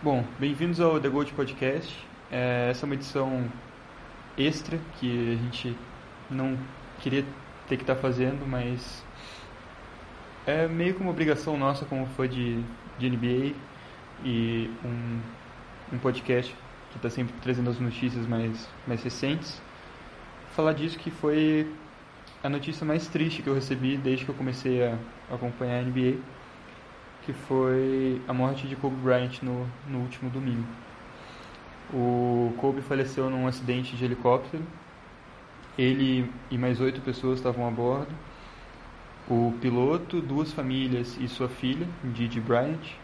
Bom, bem-vindos ao The Gold Podcast. É, essa é uma edição extra que a gente não queria ter que estar tá fazendo, mas é meio que uma obrigação nossa como fã de, de NBA e um, um podcast que está sempre trazendo as notícias mais, mais recentes. Falar disso que foi a notícia mais triste que eu recebi desde que eu comecei a acompanhar a NBA que foi a morte de Kobe Bryant no, no último domingo. O Kobe faleceu num acidente de helicóptero. Ele e mais oito pessoas estavam a bordo. O piloto, duas famílias e sua filha, Didi Bryant,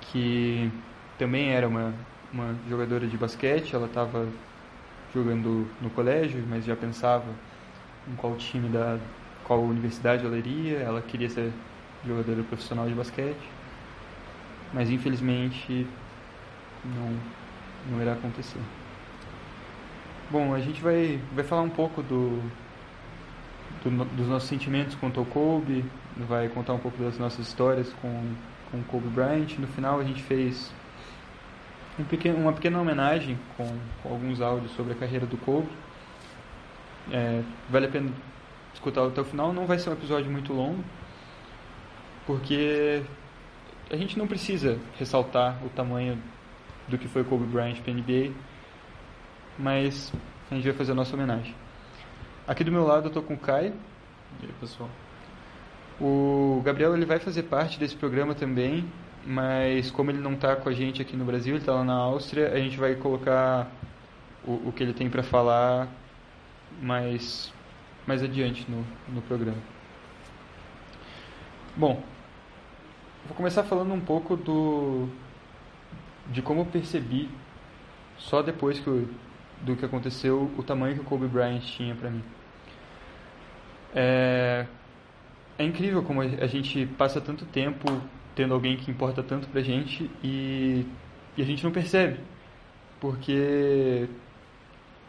que também era uma, uma jogadora de basquete. Ela estava jogando no colégio, mas já pensava em qual time da qual universidade ela iria. Ela queria ser jogadora profissional de basquete, mas infelizmente não, não irá acontecer. Bom, a gente vai, vai falar um pouco do, do, dos nossos sentimentos quanto ao Kobe, vai contar um pouco das nossas histórias com, com Kobe Bryant. No final a gente fez um pequeno, uma pequena homenagem com, com, alguns áudios sobre a carreira do Kobe. É, vale a pena escutar até o final, não vai ser um episódio muito longo, porque a gente não precisa ressaltar o tamanho do que foi Kobe Bryant para NBA, mas a gente vai fazer a nossa homenagem. Aqui do meu lado eu estou com o Kai. E aí, pessoal? O Gabriel ele vai fazer parte desse programa também, mas como ele não está com a gente aqui no Brasil, ele está lá na Áustria, a gente vai colocar o, o que ele tem para falar mais, mais adiante no, no programa. Bom, Vou começar falando um pouco do de como eu percebi só depois que eu, do que aconteceu o tamanho que o Kobe Bryant tinha para mim. É, é incrível como a gente passa tanto tempo tendo alguém que importa tanto pra gente e, e a gente não percebe. Porque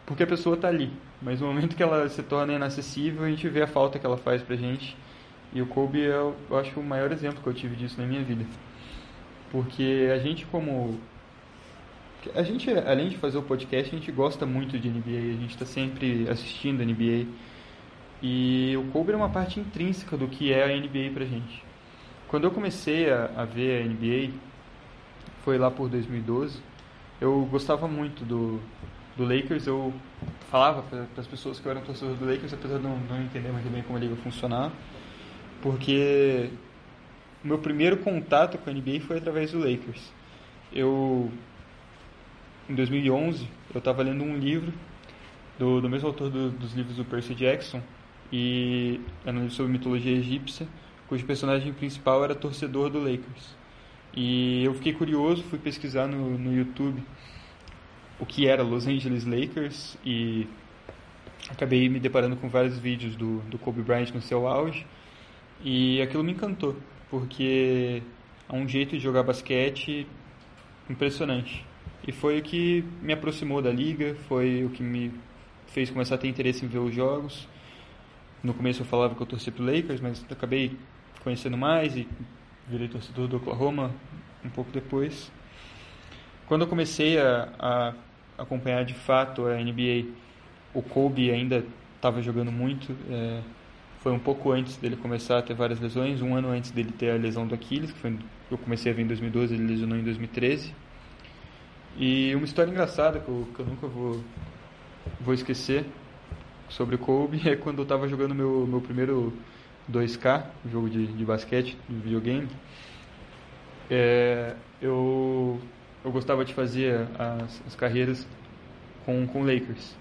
porque a pessoa tá ali, mas no momento que ela se torna inacessível, a gente vê a falta que ela faz pra gente e o Kobe é, eu acho, o maior exemplo que eu tive disso na minha vida. Porque a gente como a gente além de fazer o podcast, a gente gosta muito de NBA, a gente está sempre assistindo a NBA. E o Kobe é uma parte intrínseca do que é a NBA pra gente. Quando eu comecei a, a ver a NBA, foi lá por 2012, eu gostava muito do, do Lakers, eu falava para as pessoas que eu era torcedor do Lakers, apesar de não, não entender muito bem como a liga funcionava porque o meu primeiro contato com a NBA foi através do Lakers. Eu, em 2011, eu estava lendo um livro do, do mesmo autor do, dos livros do Percy Jackson, e era um livro sobre mitologia egípcia, cujo personagem principal era torcedor do Lakers. E eu fiquei curioso, fui pesquisar no, no YouTube o que era Los Angeles Lakers e acabei me deparando com vários vídeos do, do Kobe Bryant no seu auge e aquilo me encantou, porque é um jeito de jogar basquete impressionante. E foi o que me aproximou da liga, foi o que me fez começar a ter interesse em ver os jogos. No começo eu falava que eu torcia pro Lakers, mas acabei conhecendo mais e virei torcedor do Oklahoma um pouco depois. Quando eu comecei a, a acompanhar de fato a NBA, o Kobe ainda estava jogando muito. É, foi um pouco antes dele começar a ter várias lesões, um ano antes dele ter a lesão do Aquiles, que foi, eu comecei a ver em 2012, ele lesionou em 2013. E uma história engraçada que eu, que eu nunca vou, vou esquecer sobre o Kobe é quando eu estava jogando meu, meu primeiro 2K, jogo de, de basquete, de videogame. É, eu, eu gostava de fazer as, as carreiras com, com Lakers.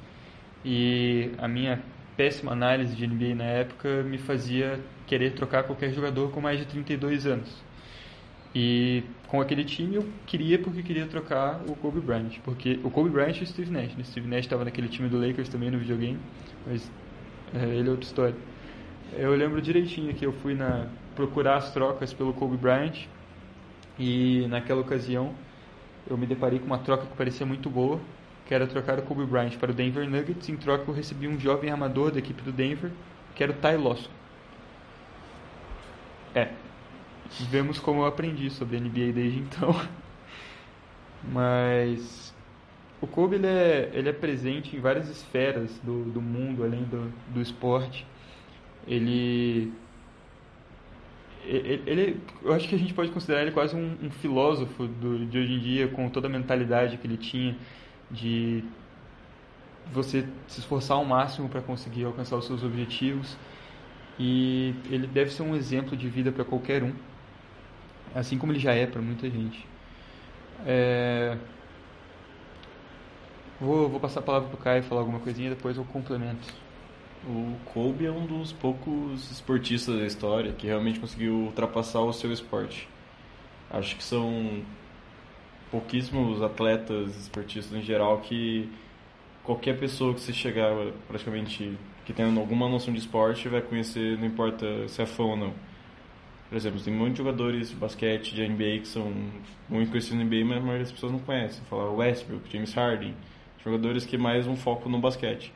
E a minha péssima análise de NBA na época me fazia querer trocar qualquer jogador com mais de 32 anos. E com aquele time eu queria porque queria trocar o Kobe Bryant, porque o Kobe Bryant e o Steve Nash. Né? Steve Nash estava naquele time do Lakers também no videogame, mas é, ele é outra história. Eu lembro direitinho que eu fui na procurar as trocas pelo Kobe Bryant e naquela ocasião eu me deparei com uma troca que parecia muito boa que era trocar o Kobe Bryant para o Denver Nuggets. Em troca, eu recebi um jovem armador da equipe do Denver, que era o Ty Lawson. É, vemos como eu aprendi sobre a NBA desde então. Mas o Kobe ele é, ele é presente em várias esferas do, do mundo, além do, do esporte. Ele, ele, ele, eu acho que a gente pode considerar ele quase um, um filósofo do, de hoje em dia, com toda a mentalidade que ele tinha de você se esforçar ao máximo para conseguir alcançar os seus objetivos. E ele deve ser um exemplo de vida para qualquer um, assim como ele já é para muita gente. É... Vou, vou passar a palavra para o Caio falar alguma coisinha, depois eu complemento. O Kobe é um dos poucos esportistas da história que realmente conseguiu ultrapassar o seu esporte. Acho que são pouquíssimos atletas esportistas em geral que qualquer pessoa que você chegar praticamente que tenha alguma noção de esporte vai conhecer, não importa se é fã ou não. Por exemplo, tem muitos jogadores de basquete, de NBA que são muito conhecidos no NBA, mas a maioria das pessoas não conhece. Falar Westbrook, James Harden, jogadores que mais um foco no basquete.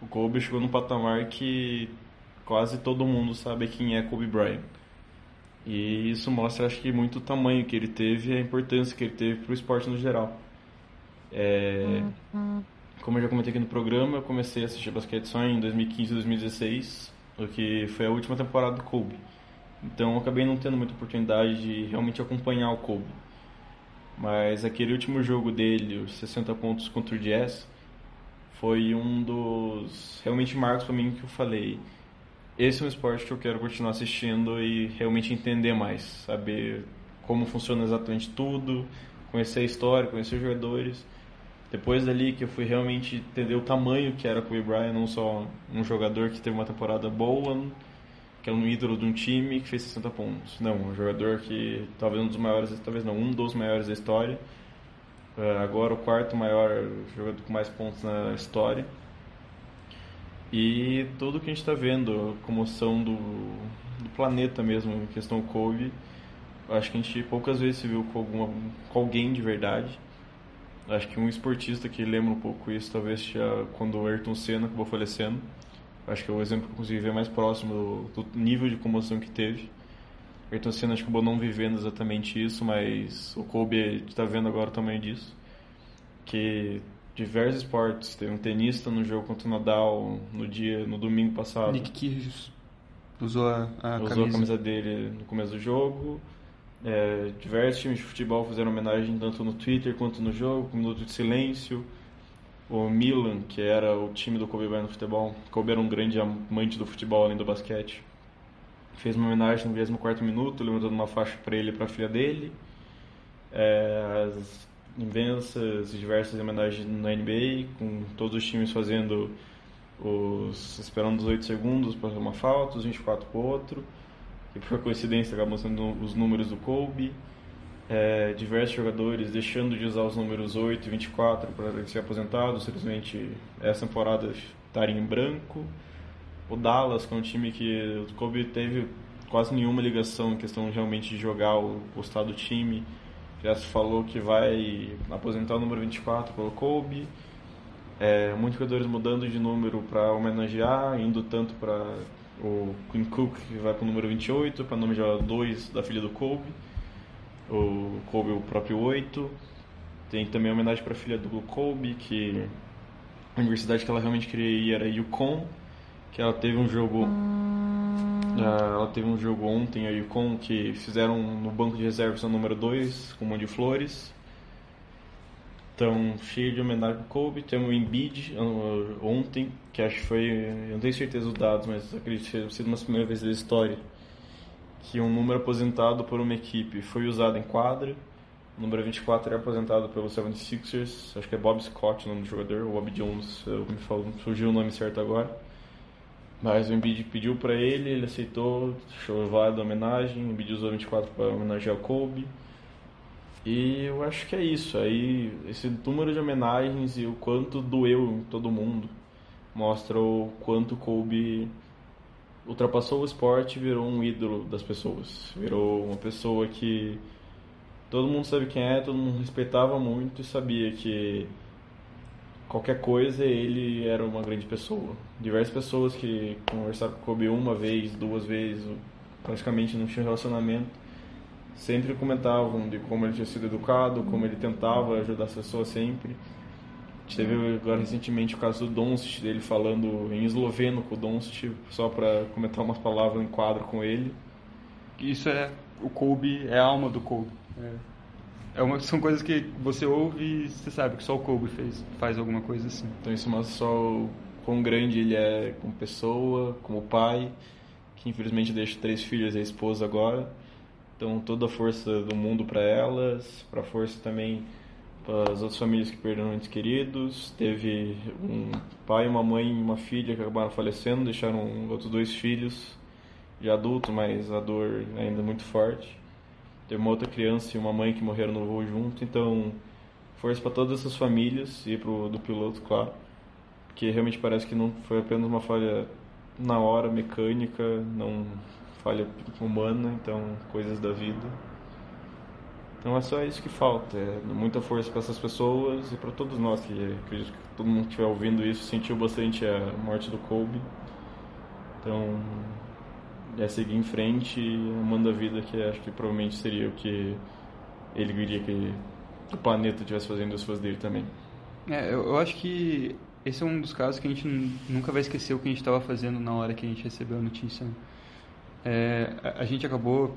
O Kobe chegou num patamar que quase todo mundo sabe quem é Kobe Bryant. E isso mostra, acho que, muito o tamanho que ele teve e a importância que ele teve para o esporte no geral. É... Uhum. Como eu já comentei aqui no programa, eu comecei a assistir basquete só em 2015 e 2016, o que foi a última temporada do Kobe. Então eu acabei não tendo muita oportunidade de realmente acompanhar o Kobe. Mas aquele último jogo dele, os 60 pontos contra o Jazz, foi um dos realmente marcos para mim que eu falei. Esse é um esporte que eu quero continuar assistindo e realmente entender mais, saber como funciona exatamente tudo, conhecer a história, conhecer os jogadores. Depois dali que eu fui realmente entender o tamanho que era Kobe Bryant, não só um jogador que teve uma temporada boa, que é um ídolo de um time que fez 60 pontos. Não, um jogador que talvez um dos maiores, talvez não, um dos maiores da história. Uh, agora o quarto maior jogador com mais pontos na história. E tudo que a gente está vendo, a comoção do, do planeta mesmo, em questão Kobe, acho que a gente poucas vezes se viu com, alguma, com alguém de verdade. Acho que um esportista que lembra um pouco isso, talvez seja quando o Ayrton Senna acabou falecendo Acho que é o exemplo que eu consegui ver mais próximo do, do nível de comoção que teve. Ayrton Senna acho que acabou não vivendo exatamente isso, mas o Kobe está vendo agora o tamanho disso. Que diversos esportes, teve um tenista no jogo contra o Nadal no dia, no domingo passado. Nick Kyrgios usou a, a usou camisa. a camisa dele no começo do jogo. É, diversos times de futebol fizeram homenagem tanto no Twitter quanto no jogo, com um minuto de silêncio o Milan, que era o time do Kobe Bryant no futebol. Kobe era um grande amante do futebol além do basquete. Fez uma homenagem no 24 minuto, levantando uma faixa para ele e para a filha dele. É, as imensas e diversas homenagens na NBA, com todos os times fazendo os esperando os 8 segundos para uma falta, os 24 para o outro. E por coincidência acabam sendo os números do Kobe é, diversos jogadores deixando de usar os números 8 e 24 para ser aposentados, simplesmente essa temporada estarem em branco. O Dallas, que é um time que o Kobe teve quase nenhuma ligação em questão realmente de jogar o, estado do time. Já se falou que vai aposentar o número 24 pelo Kobe. É, muitos jogadores mudando de número para homenagear, indo tanto para o Quinn Cook, que vai para o número 28, para homenagear dois da filha do Kobe o Kobe o próprio 8. Tem também homenagem para a filha do Kobe, que a universidade que ela realmente queria ir era Yukon, que ela teve um jogo ah, ela teve um jogo ontem a Yukon que fizeram no banco de reservas no número 2 com um monte de flores. Então, cheio de homenagem para Kobe. Tem o Embiid ah, ontem, que acho que foi, eu não tenho certeza dos dados, mas acredito que tenha sido uma primeira vez da história que um número aposentado por uma equipe foi usado em quadra. O número 24 é aposentado pelo 76ers, acho que é Bob Scott o nome do jogador, ou Bob Jones, me falo, surgiu o nome certo agora. Mas o Embiid pediu para ele, ele aceitou, show válido a homenagem, o Embiid usou 24 para homenagear o Kobe. E eu acho que é isso, aí esse número de homenagens e o quanto doeu em todo mundo mostra o quanto Kobe ultrapassou o esporte e virou um ídolo das pessoas. Virou uma pessoa que todo mundo sabe quem é, todo mundo respeitava muito e sabia que qualquer coisa ele era uma grande pessoa. Diversas pessoas que conversaram com o Kobe uma vez, duas vezes, praticamente não tinham relacionamento, sempre comentavam de como ele tinha sido educado, como ele tentava ajudar as pessoas sempre. A gente teve agora recentemente o caso do Doncic, dele falando em esloveno com o Doncic, só para comentar umas palavras em quadro com ele. Isso é o Kobe, é a alma do Kobe. É. É uma, são coisas que você ouve e você sabe que só o Kobe fez, faz alguma coisa assim. Então isso mostra só o quão grande ele é como pessoa, como pai, que infelizmente deixa três filhas e a esposa agora. Então toda a força do mundo para elas, para a força também para as outras famílias que perderam entes queridos. Teve um pai, uma mãe e uma filha que acabaram falecendo, deixaram outros dois filhos de adulto, mas a dor ainda é muito forte. Teve uma outra criança e uma mãe que morreram no voo junto, então força para todas essas famílias e pro do piloto, claro, porque realmente parece que não foi apenas uma falha na hora mecânica, não falha humana, então coisas da vida. Então é só isso que falta, é muita força para essas pessoas e para todos nós que acredito que todo mundo que estiver ouvindo isso sentiu bastante a morte do Kobe. Então é seguir em frente amando a vida, que acho que provavelmente seria o que ele queria que o planeta estivesse fazendo as coisas dele também. É, eu, eu acho que esse é um dos casos que a gente nunca vai esquecer o que a gente estava fazendo na hora que a gente recebeu a notícia. Né? É, a, a, gente acabou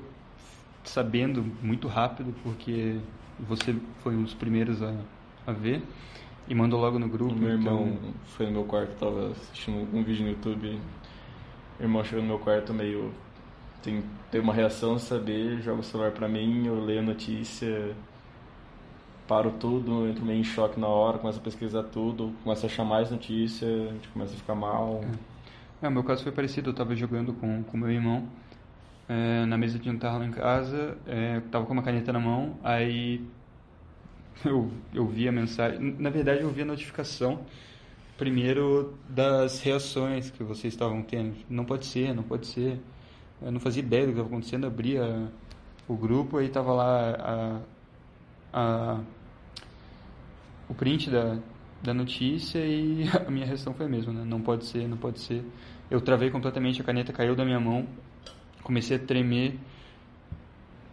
sabendo muito rápido, porque você foi um dos primeiros a, a ver e mandou logo no grupo. O meu irmão então... foi no meu quarto, estava assistindo um vídeo no YouTube meu irmão chegou no meu quarto meio. Tem, tem uma reação, saber, joga o celular pra mim, eu leio a notícia, paro tudo, entro meio em choque na hora, começo a pesquisar tudo, começo a achar mais notícia, a gente começa a ficar mal. É, o meu caso foi parecido, eu tava jogando com o meu irmão é, na mesa de jantar lá em casa, é, tava com uma caneta na mão, aí eu, eu vi a mensagem, na verdade eu vi a notificação primeiro das reações que vocês estavam tendo. Não pode ser, não pode ser. Eu não fazia ideia do que estava acontecendo, abria o grupo e estava lá a, a, o print da, da notícia e a minha reação foi a mesma, né? Não pode ser, não pode ser. Eu travei completamente, a caneta caiu da minha mão, comecei a tremer.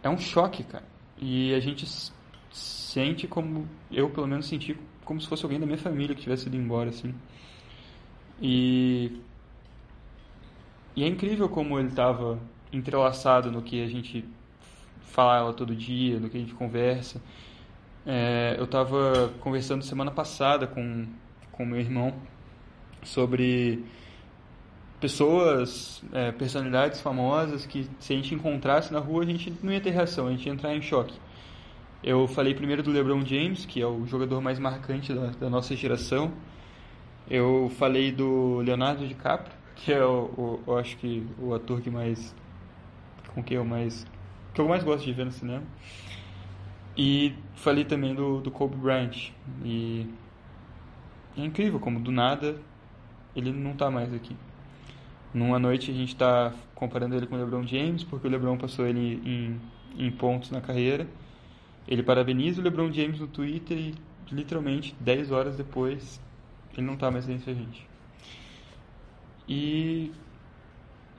É um choque, cara. E a gente sente como, eu pelo menos senti como se fosse alguém da minha família que tivesse ido embora, assim. E, e é incrível como ele estava entrelaçado no que a gente fala todo dia, no que a gente conversa. É, eu estava conversando semana passada com com meu irmão sobre pessoas, é, personalidades famosas que se a gente encontrasse na rua a gente não ia ter reação, a gente ia entrar em choque. Eu falei primeiro do LeBron James, que é o jogador mais marcante da, da nossa geração. Eu falei do Leonardo DiCaprio, que é o, o, eu acho que o ator que mais com que eu mais que eu mais gosto de ver no cinema. E falei também do, do Kobe Bryant. E é incrível como do nada ele não está mais aqui. Numa noite a gente está comparando ele com o LeBron James, porque o LeBron passou ele em, em pontos na carreira. Ele parabeniza o LeBron James no Twitter e literalmente 10 horas depois ele não está mais entre a gente. E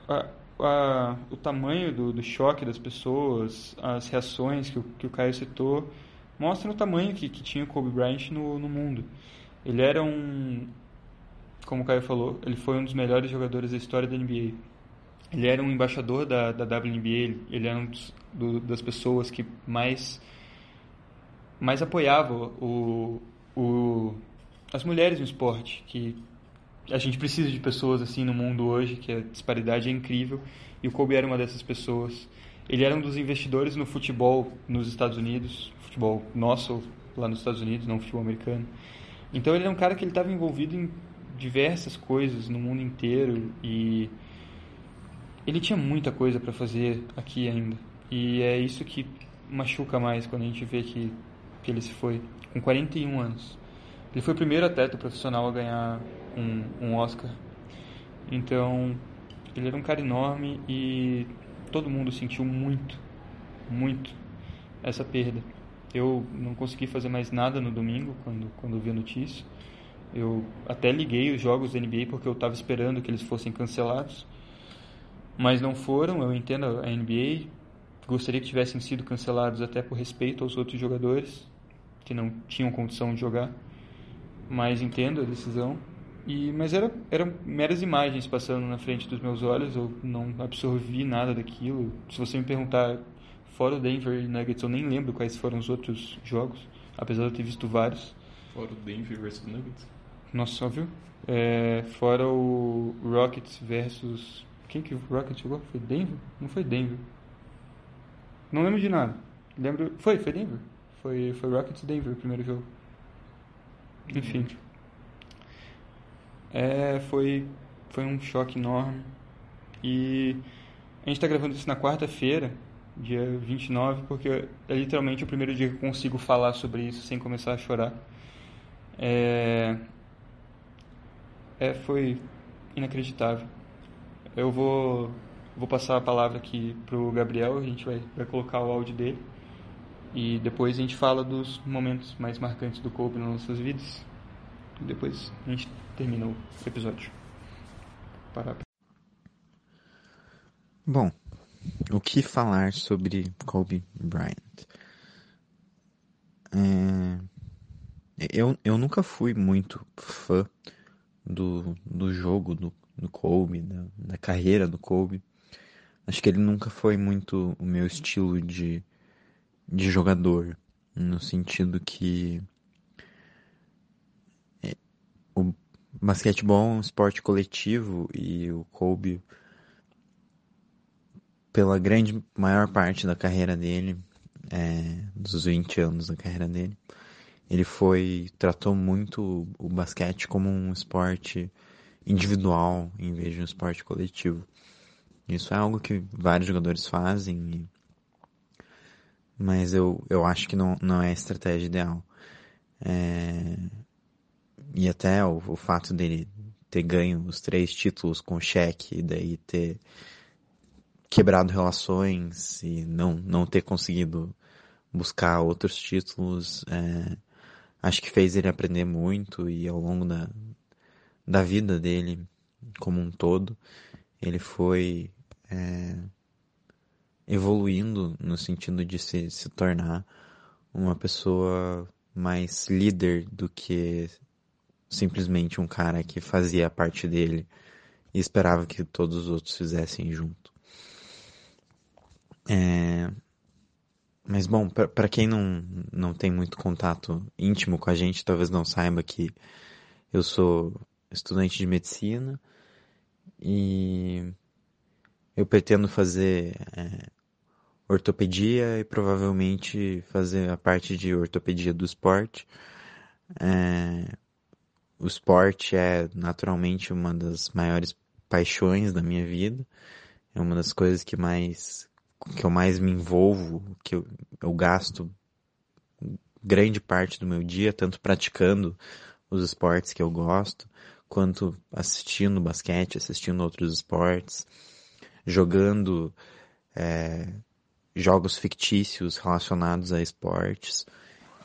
a, a, o tamanho do, do, choque das pessoas, as reações que o, que o Caio citou, mostram o tamanho que, que tinha o Kobe Bryant no, no mundo. Ele era um, como o Caio falou, ele foi um dos melhores jogadores da história da NBA. Ele era um embaixador da, da WNBA, ele era um dos, do, das pessoas que mais mais apoiava o, o, as mulheres no esporte, que a gente precisa de pessoas assim no mundo hoje, que a disparidade é incrível, e o Kobe era uma dessas pessoas. Ele era um dos investidores no futebol nos Estados Unidos, futebol nosso lá nos Estados Unidos, não futebol americano. Então ele era um cara que ele estava envolvido em diversas coisas no mundo inteiro e ele tinha muita coisa para fazer aqui ainda. E é isso que machuca mais quando a gente vê que que ele se foi com 41 anos. Ele foi o primeiro atleta profissional a ganhar um, um Oscar. Então, ele era um cara enorme e todo mundo sentiu muito, muito essa perda. Eu não consegui fazer mais nada no domingo quando quando vi a notícia. Eu até liguei os jogos da NBA porque eu estava esperando que eles fossem cancelados, mas não foram. Eu entendo a NBA gostaria que tivessem sido cancelados até por respeito aos outros jogadores que não tinham condição de jogar, mas entendo a decisão. E mas era eram meras imagens passando na frente dos meus olhos, eu não absorvi nada daquilo. Se você me perguntar fora o Denver e Nuggets, eu nem lembro quais foram os outros jogos, apesar de eu ter visto vários. Fora o Denver versus Nuggets. Nossa, só viu? É, fora o Rockets versus quem que o Rockets jogou? Foi Denver? Não foi Denver. Não lembro de nada. Lembro. Foi, foi Denver. Foi, foi Rockets Denver o primeiro jogo. Enfim. É, foi, foi um choque enorme. E a gente está gravando isso na quarta-feira, dia 29, porque é literalmente o primeiro dia que eu consigo falar sobre isso sem começar a chorar. É, é foi inacreditável. Eu vou Vou passar a palavra aqui para o Gabriel, a gente vai, vai colocar o áudio dele. E depois a gente fala dos momentos mais marcantes do Kobe nas nossas vidas. E depois a gente termina o episódio. Parar. Bom, o que falar sobre Kobe Bryant? É... Eu, eu nunca fui muito fã do, do jogo do, do Kobe, da, da carreira do Kobe. Acho que ele nunca foi muito o meu estilo de, de jogador, no sentido que é, o basquetebol é um esporte coletivo e o Kobe, pela grande maior parte da carreira dele, é, dos 20 anos da carreira dele, ele foi tratou muito o basquete como um esporte individual em vez de um esporte coletivo. Isso é algo que vários jogadores fazem, mas eu, eu acho que não, não é a estratégia ideal. É... E até o, o fato dele ter ganho os três títulos com cheque e daí ter quebrado relações e não, não ter conseguido buscar outros títulos, é, acho que fez ele aprender muito e ao longo da, da vida dele como um todo, ele foi é, evoluindo no sentido de se, se tornar uma pessoa mais líder do que simplesmente um cara que fazia a parte dele e esperava que todos os outros fizessem junto. É... Mas bom, para quem não, não tem muito contato íntimo com a gente, talvez não saiba que eu sou estudante de medicina e eu pretendo fazer é, ortopedia e provavelmente fazer a parte de ortopedia do esporte. É, o esporte é naturalmente uma das maiores paixões da minha vida. É uma das coisas que mais que eu mais me envolvo, que eu, eu gasto grande parte do meu dia tanto praticando os esportes que eu gosto, quanto assistindo basquete, assistindo outros esportes jogando é, jogos fictícios relacionados a esportes.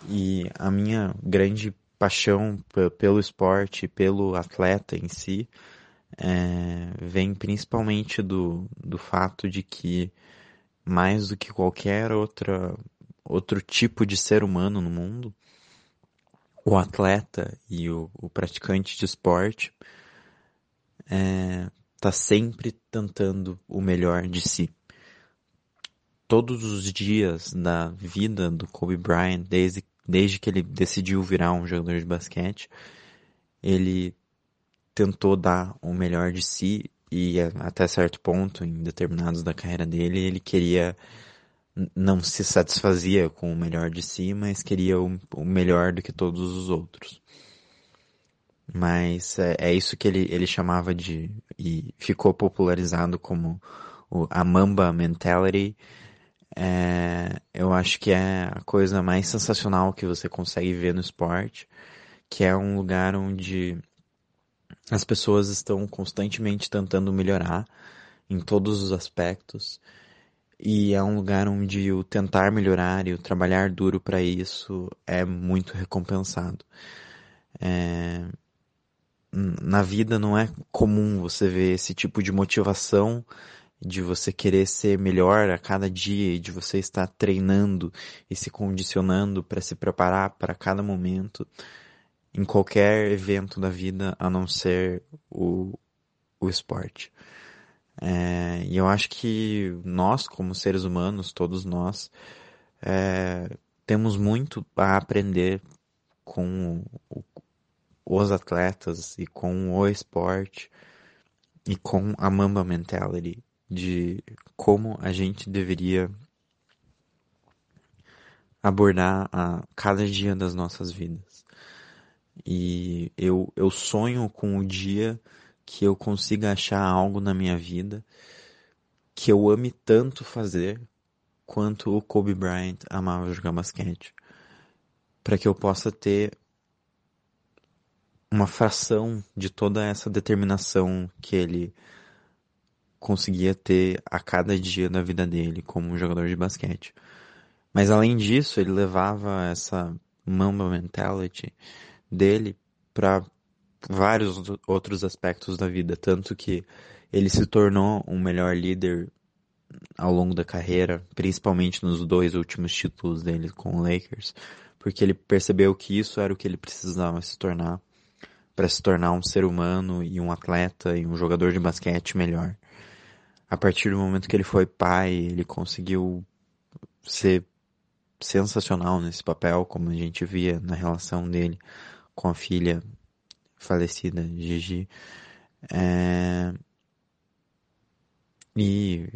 E a minha grande paixão pelo esporte, pelo atleta em si, é, vem principalmente do, do fato de que, mais do que qualquer outra, outro tipo de ser humano no mundo, o atleta e o, o praticante de esporte é, está sempre tentando o melhor de si. Todos os dias da vida do Kobe Bryant, desde, desde que ele decidiu virar um jogador de basquete, ele tentou dar o melhor de si e até certo ponto, em determinados da carreira dele, ele queria não se satisfazia com o melhor de si, mas queria o, o melhor do que todos os outros. Mas é, é, isso que ele, ele chamava de. e ficou popularizado como o, a Mamba Mentality. É, eu acho que é a coisa mais sensacional que você consegue ver no esporte, que é um lugar onde as pessoas estão constantemente tentando melhorar em todos os aspectos. E é um lugar onde o tentar melhorar e o trabalhar duro para isso é muito recompensado. É, na vida não é comum você ver esse tipo de motivação de você querer ser melhor a cada dia de você estar treinando e se condicionando para se preparar para cada momento em qualquer evento da vida a não ser o, o esporte. É, e eu acho que nós, como seres humanos, todos nós, é, temos muito a aprender com o, os atletas e com o esporte e com a Mamba Mentality de como a gente deveria abordar a cada dia das nossas vidas. E eu, eu sonho com o dia que eu consiga achar algo na minha vida que eu ame tanto fazer quanto o Kobe Bryant amava jogar basquete. Para que eu possa ter uma fração de toda essa determinação que ele conseguia ter a cada dia da vida dele como jogador de basquete. Mas além disso, ele levava essa Mamba mentality dele para vários outros aspectos da vida, tanto que ele se tornou um melhor líder ao longo da carreira, principalmente nos dois últimos títulos dele com o Lakers, porque ele percebeu que isso era o que ele precisava se tornar para se tornar um ser humano e um atleta e um jogador de basquete melhor. A partir do momento que ele foi pai, ele conseguiu ser sensacional nesse papel, como a gente via na relação dele com a filha falecida Gigi. É... E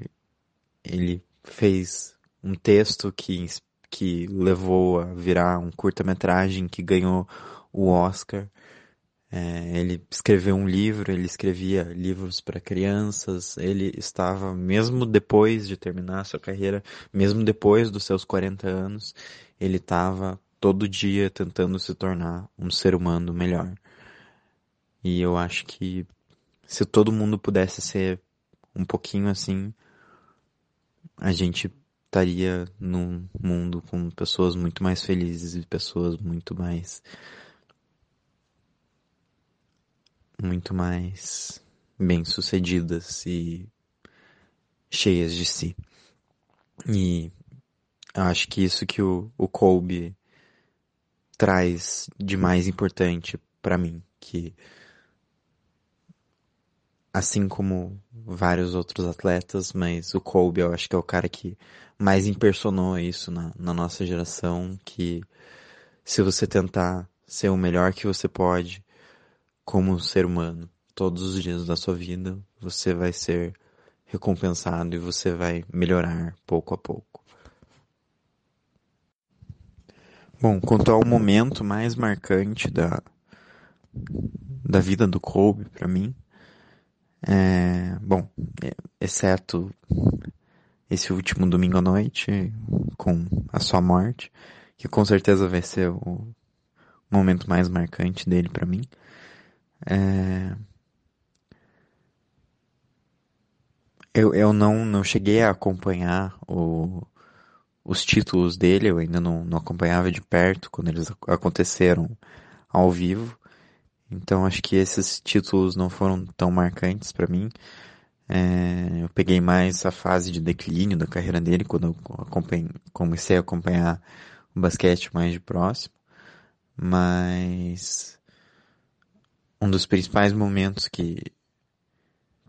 ele fez um texto que, que levou a virar um curta-metragem que ganhou o Oscar. É, ele escreveu um livro, ele escrevia livros para crianças, ele estava, mesmo depois de terminar sua carreira, mesmo depois dos seus 40 anos, ele estava todo dia tentando se tornar um ser humano melhor. E eu acho que se todo mundo pudesse ser um pouquinho assim, a gente estaria num mundo com pessoas muito mais felizes e pessoas muito mais muito mais bem-sucedidas e cheias de si. E acho que isso que o, o Kobe traz de mais importante para mim, que assim como vários outros atletas, mas o Kobe eu acho que é o cara que mais impersonou isso na, na nossa geração, que se você tentar ser o melhor que você pode como ser humano todos os dias da sua vida, você vai ser recompensado e você vai melhorar pouco a pouco. Bom, quanto ao momento mais marcante da, da vida do Kobe para mim, é, bom, exceto esse último domingo à noite, com a sua morte, que com certeza vai ser o momento mais marcante dele para mim. É... Eu, eu não, não cheguei a acompanhar o, os títulos dele, eu ainda não, não acompanhava de perto quando eles aconteceram ao vivo. Então acho que esses títulos não foram tão marcantes para mim. É, eu peguei mais a fase de declínio da carreira dele quando eu comecei a acompanhar o basquete mais de próximo. Mas um dos principais momentos que,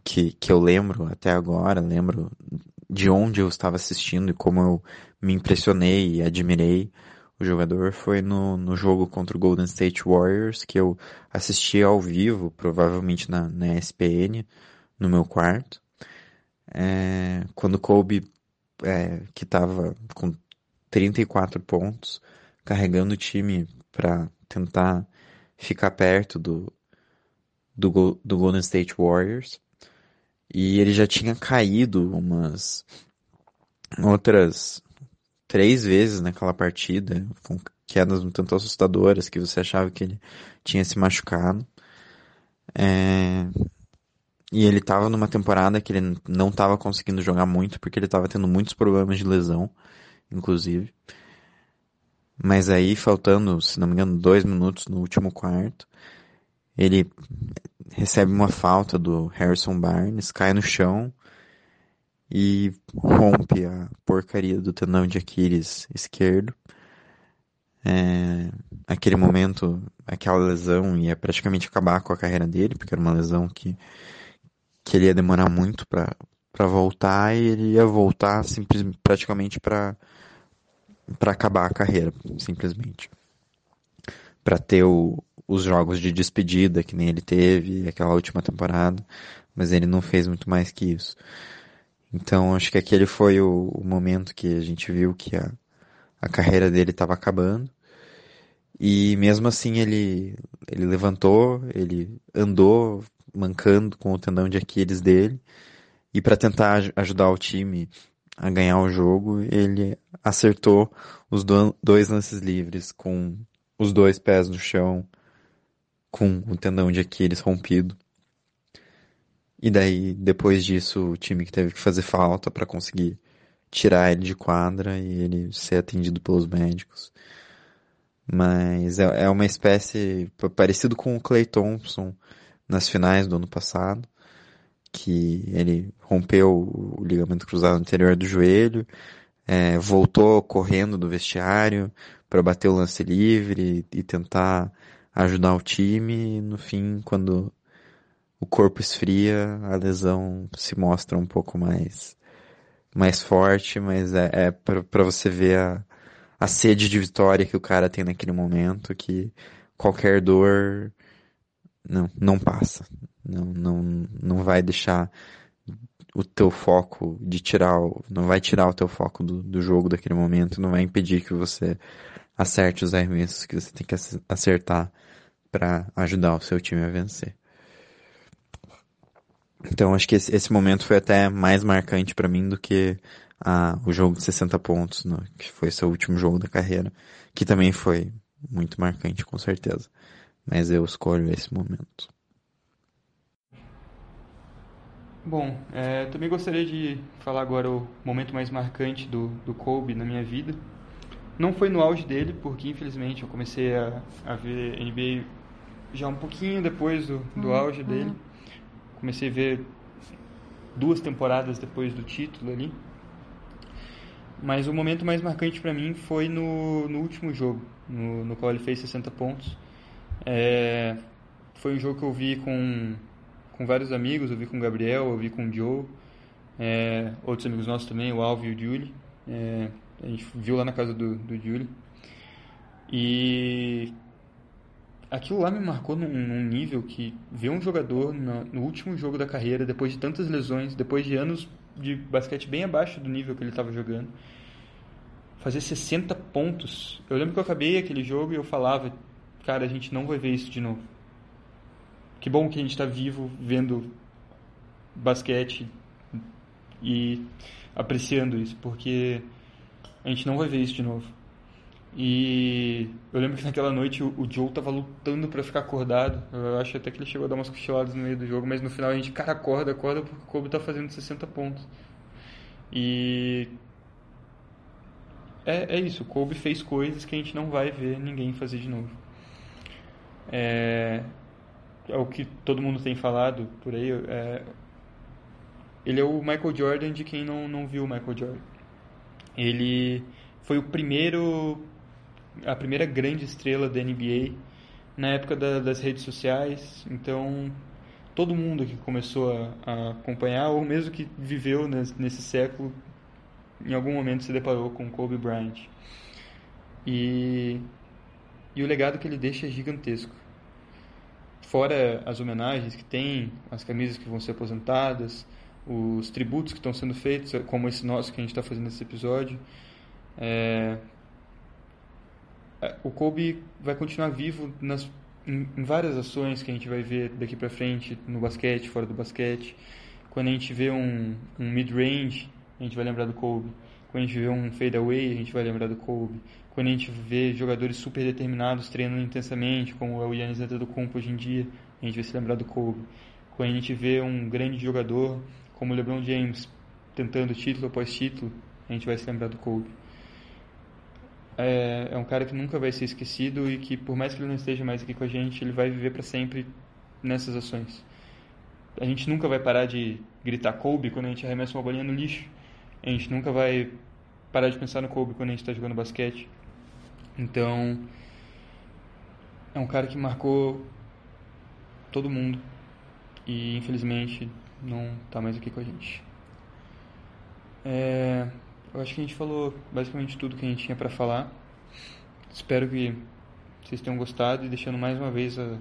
que, que eu lembro até agora, lembro de onde eu estava assistindo e como eu me impressionei e admirei o jogador foi no, no jogo contra o Golden State Warriors, que eu assisti ao vivo, provavelmente na, na ESPN, no meu quarto. É, quando Kobe, é, que estava com 34 pontos, carregando o time para tentar ficar perto do, do, do Golden State Warriors. E ele já tinha caído umas outras três vezes naquela partida, com quedas um tanto assustadoras, que você achava que ele tinha se machucado. É... E ele estava numa temporada que ele não estava conseguindo jogar muito, porque ele estava tendo muitos problemas de lesão, inclusive. Mas aí, faltando, se não me engano, dois minutos no último quarto, ele recebe uma falta do Harrison Barnes, cai no chão e rompe a porcaria do tendão de Aquiles esquerdo. É, aquele momento, aquela lesão ia praticamente acabar com a carreira dele, porque era uma lesão que, que ele ia demorar muito para voltar e ele ia voltar simples, praticamente para para acabar a carreira, simplesmente. Para ter o, os jogos de despedida que nem ele teve aquela última temporada, mas ele não fez muito mais que isso. Então acho que aquele foi o, o momento que a gente viu que a, a carreira dele estava acabando. E mesmo assim ele, ele levantou, ele andou mancando com o tendão de Aquiles dele. E para tentar ajudar o time a ganhar o jogo, ele acertou os dois lances livres com os dois pés no chão, com o tendão de Aquiles rompido. E daí, depois disso, o time que teve que fazer falta para conseguir tirar ele de quadra e ele ser atendido pelos médicos. Mas é, é uma espécie parecido com o Clay Thompson nas finais do ano passado, que ele rompeu o ligamento cruzado anterior do joelho, é, voltou correndo do vestiário para bater o lance livre e tentar ajudar o time. E no fim, quando o corpo esfria, a lesão se mostra um pouco mais mais forte, mas é, é para você ver a, a sede de vitória que o cara tem naquele momento, que qualquer dor não, não passa. Não, não, não vai deixar o teu foco de tirar, o, não vai tirar o teu foco do, do jogo daquele momento, não vai impedir que você acerte os arremessos que você tem que acertar para ajudar o seu time a vencer. Então acho que esse, momento foi até mais marcante para mim do que a, o jogo de 60 pontos, no, que foi seu último jogo da carreira, que também foi muito marcante com certeza. Mas eu escolho esse momento. Bom, é, também gostaria de falar agora o momento mais marcante do, do Kobe na minha vida. Não foi no auge dele, porque infelizmente eu comecei a, a ver NBA já um pouquinho depois do, do uhum. auge dele. Comecei a ver duas temporadas depois do título ali. Mas o momento mais marcante para mim foi no, no último jogo, no, no qual ele fez 60 pontos. É, foi um jogo que eu vi com com vários amigos, eu vi com o Gabriel, eu vi com o Joe, é, outros amigos nossos também, o Alvio e o Julie. É, a gente viu lá na casa do, do Julie. E aquilo lá me marcou num, num nível que ver um jogador no, no, último jogo da carreira, depois de tantas lesões, depois de anos de basquete bem abaixo do nível que ele estava jogando, fazer 60 pontos. Eu lembro que eu acabei aquele jogo e eu falava, cara, a gente não vai ver isso de novo que bom que a gente está vivo vendo basquete e apreciando isso, porque a gente não vai ver isso de novo. E eu lembro que naquela noite o, Joe tava lutando para ficar acordado. Eu acho até que ele chegou a dar umas cochiladas no meio do jogo, mas no final a gente, cara, acorda, acorda porque o Kobe tá fazendo 60 pontos. E é, é isso, o Kobe fez coisas que a gente não vai ver ninguém fazer de novo. É, é o que todo mundo tem falado por aí, é, ele é o Michael Jordan de quem não, não viu o Michael Jordan. Ele foi o primeiro, a primeira grande estrela da NBA na época da, das redes sociais, então todo mundo que começou a, a acompanhar, ou mesmo que viveu nesse, nesse século, em algum momento se deparou com Kobe Bryant. E, e o legado que ele deixa é gigantesco. Fora as homenagens que tem, as camisas que vão ser aposentadas, os tributos que estão sendo feitos, como esse nosso que a gente está fazendo nesse episódio. É... O Kobe vai continuar vivo nas, em, várias ações que a gente vai ver daqui para frente, no basquete, fora do basquete. Quando a gente vê um, um mid-range, a gente vai lembrar do Kobe. Quando a gente vê um fadeaway, a gente vai lembrar do Kobe quando a gente vê jogadores super determinados treinando intensamente, como é o Yannis Antetokounmpo hoje em dia, a gente vai se lembrar do Kobe. Quando a gente vê um grande jogador como o LeBron James tentando título após título, a gente vai se lembrar do Kobe. É, é um cara que nunca vai ser esquecido e que, por mais que ele não esteja mais aqui com a gente, ele vai viver para sempre nessas ações. a gente nunca vai parar de gritar Kobe quando a gente arremessa uma bolinha no lixo. A gente nunca vai parar de pensar no Kobe quando a gente está jogando basquete. Então, é um cara que marcou todo mundo e infelizmente não está mais aqui com a gente. É, eu acho que a gente falou basicamente tudo que a gente tinha para falar. Espero que vocês tenham gostado e deixando mais uma vez a,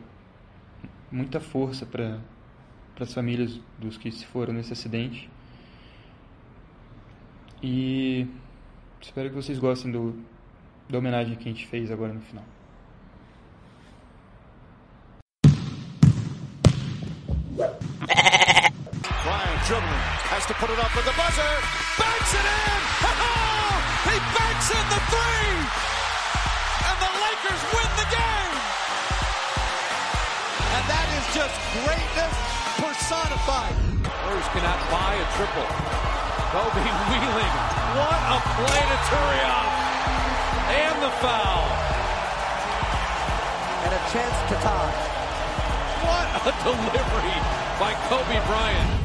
muita força para as famílias dos que se foram nesse acidente. E espero que vocês gostem do, da homenagem que a gente fez agora no final. Dribbling, has to put it up with the buzzer, banks it in! Oh, he banks in the three! And the Lakers win the game! And that is just greatness personified. Warriors cannot buy a triple. Kobe wheeling. What a play to Turiaf. And the foul. And a chance to tie. What a delivery by Kobe Bryant.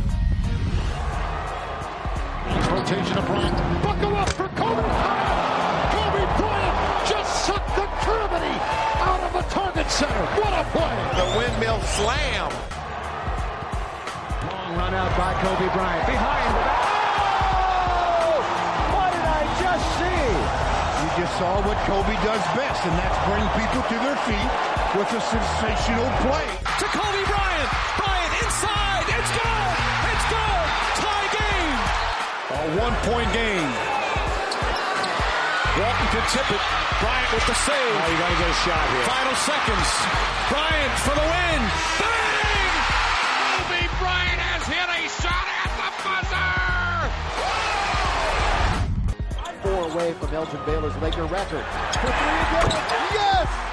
Rotation of Bryant. Buckle up for Kobe Bryant. Kobe Bryant just sucked the gravity out of the target center. What a play. The windmill slam. Long run out by Kobe Bryant. Behind the back. Oh! What did I just see? You just saw what Kobe does best, and that's bring people to their feet with a sensational play. To Kobe Bryant. Bryant inside. It's good. It's good. Tie game. A one-point game. Walton to tip it. Bryant with the save. Oh, you got to get a shot here. Final seconds. Bryant for the win. Bang! Kobe Bryant has hit a shot at the buzzer. Four away from Elgin Baylor's Laker record. For three again. Yes!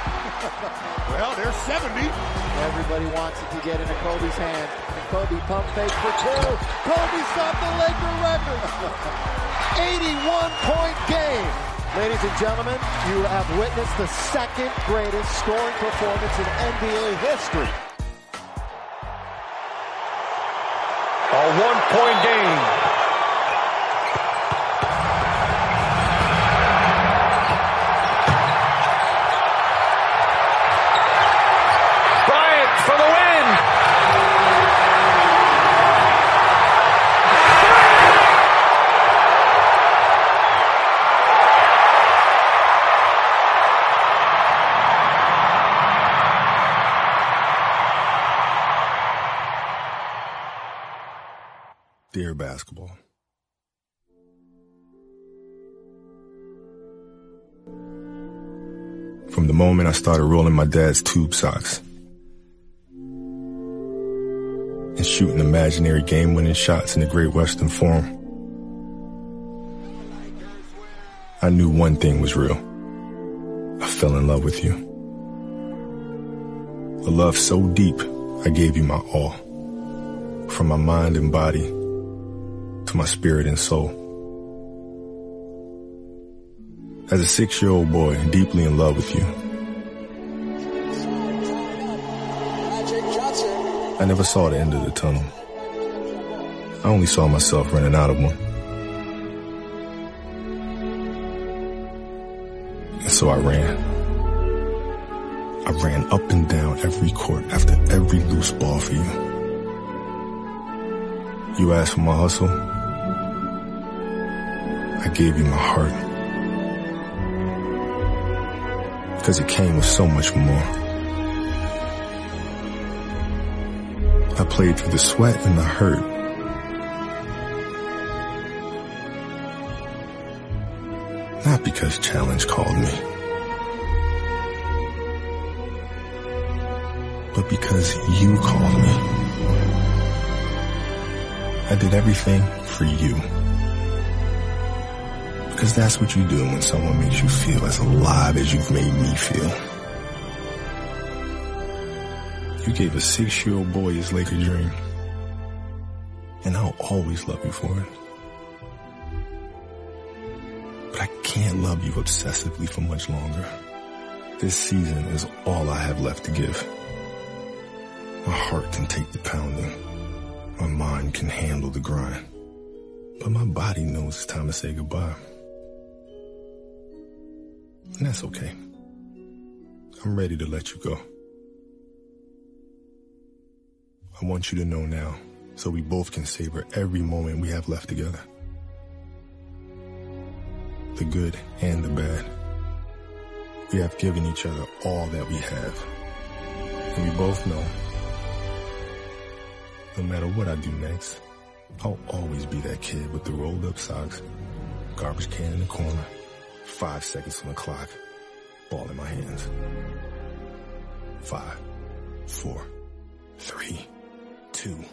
Well, there's 70. Everybody wants it to get into Kobe's hand. And Kobe pump fake for two. Kobe stopped the Laker record. 81 point game. Ladies and gentlemen, you have witnessed the second greatest scoring performance in NBA history. A one-point game. Dear basketball. From the moment I started rolling my dad's tube socks and shooting imaginary game winning shots in the Great Western Forum, I knew one thing was real. I fell in love with you. A love so deep, I gave you my all. From my mind and body my spirit and soul. As a six year old boy, deeply in love with you, I never saw the end of the tunnel. I only saw myself running out of one. And so I ran. I ran up and down every court after every loose ball for you. You asked for my hustle. I gave you my heart. Because it came with so much more. I played through the sweat and the hurt. Not because challenge called me. But because you called me. I did everything for you. Because that's what you do when someone makes you feel as alive as you've made me feel. You gave a six-year-old boy his Laker dream. And I'll always love you for it. But I can't love you obsessively for much longer. This season is all I have left to give. My heart can take the pounding. My mind can handle the grind, but my body knows it's time to say goodbye. And that's okay. I'm ready to let you go. I want you to know now so we both can savor every moment we have left together. The good and the bad. We have given each other all that we have. And we both know no matter what I do next, I'll always be that kid with the rolled up socks, garbage can in the corner, five seconds on the clock, ball in my hands. Five, four, three, two,